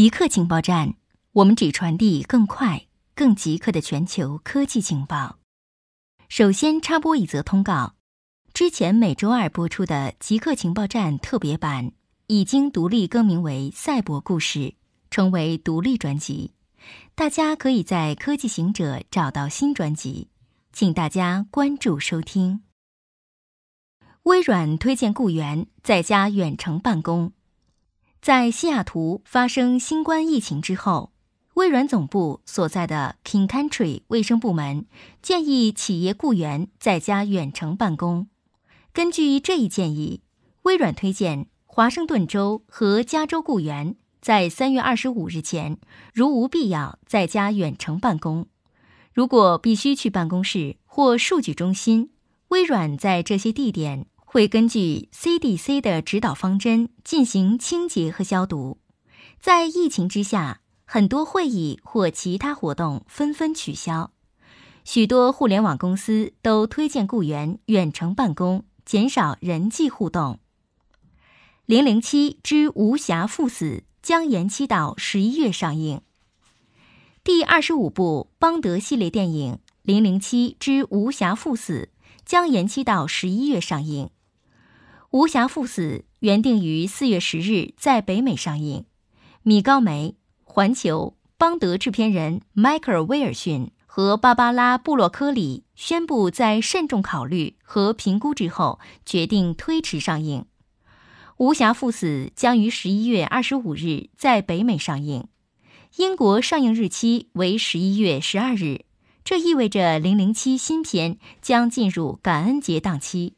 极客情报站，我们只传递更快、更即刻的全球科技情报。首先插播一则通告：之前每周二播出的极客情报站特别版已经独立更名为《赛博故事》，成为独立专辑。大家可以在科技行者找到新专辑，请大家关注收听。微软推荐雇员在家远程办公。在西雅图发生新冠疫情之后，微软总部所在的 King Country 卫生部门建议企业雇员在家远程办公。根据这一建议，微软推荐华盛顿州和加州雇员在三月二十五日前，如无必要，在家远程办公。如果必须去办公室或数据中心，微软在这些地点。会根据 CDC 的指导方针进行清洁和消毒。在疫情之下，很多会议或其他活动纷纷取消，许多互联网公司都推荐雇员远程办公，减少人际互动。零零七之无暇赴死将延期到十一月上映。第二十五部邦德系列电影《零零七之无暇赴死》将延期到十一月上映。《无暇赴死》原定于四月十日在北美上映。米高梅、环球、邦德制片人迈克尔·威尔逊和芭芭拉·布洛科里宣布，在慎重考虑和评估之后，决定推迟上映。《无暇赴死》将于十一月二十五日在北美上映，英国上映日期为十一月十二日。这意味着《零零七》新片将进入感恩节档期。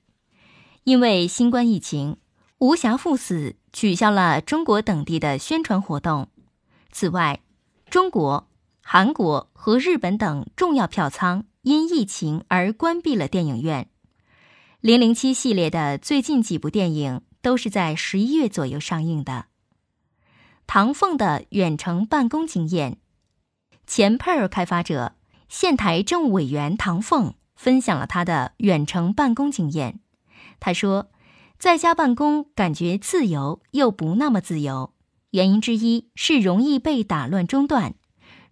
因为新冠疫情，《无暇赴死》取消了中国等地的宣传活动。此外，中国、韩国和日本等重要票仓因疫情而关闭了电影院。《零零七》系列的最近几部电影都是在十一月左右上映的。唐凤的远程办公经验，前 Pear 开发者、现台政务委员唐凤分享了他的远程办公经验。他说，在家办公感觉自由又不那么自由，原因之一是容易被打乱中断。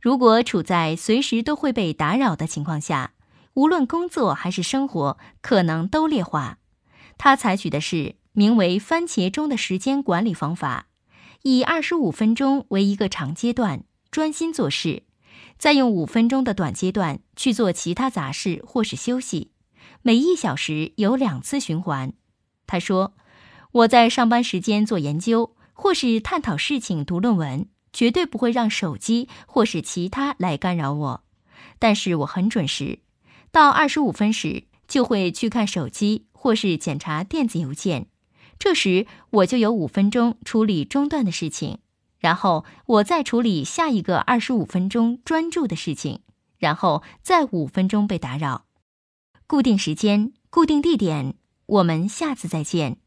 如果处在随时都会被打扰的情况下，无论工作还是生活，可能都劣化。他采取的是名为“番茄钟”的时间管理方法，以二十五分钟为一个长阶段，专心做事，再用五分钟的短阶段去做其他杂事或是休息。每一小时有两次循环，他说：“我在上班时间做研究或是探讨事情、读论文，绝对不会让手机或是其他来干扰我。但是我很准时，到二十五分时就会去看手机或是检查电子邮件。这时我就有五分钟处理中断的事情，然后我再处理下一个二十五分钟专注的事情，然后再五分钟被打扰。”固定时间，固定地点，我们下次再见。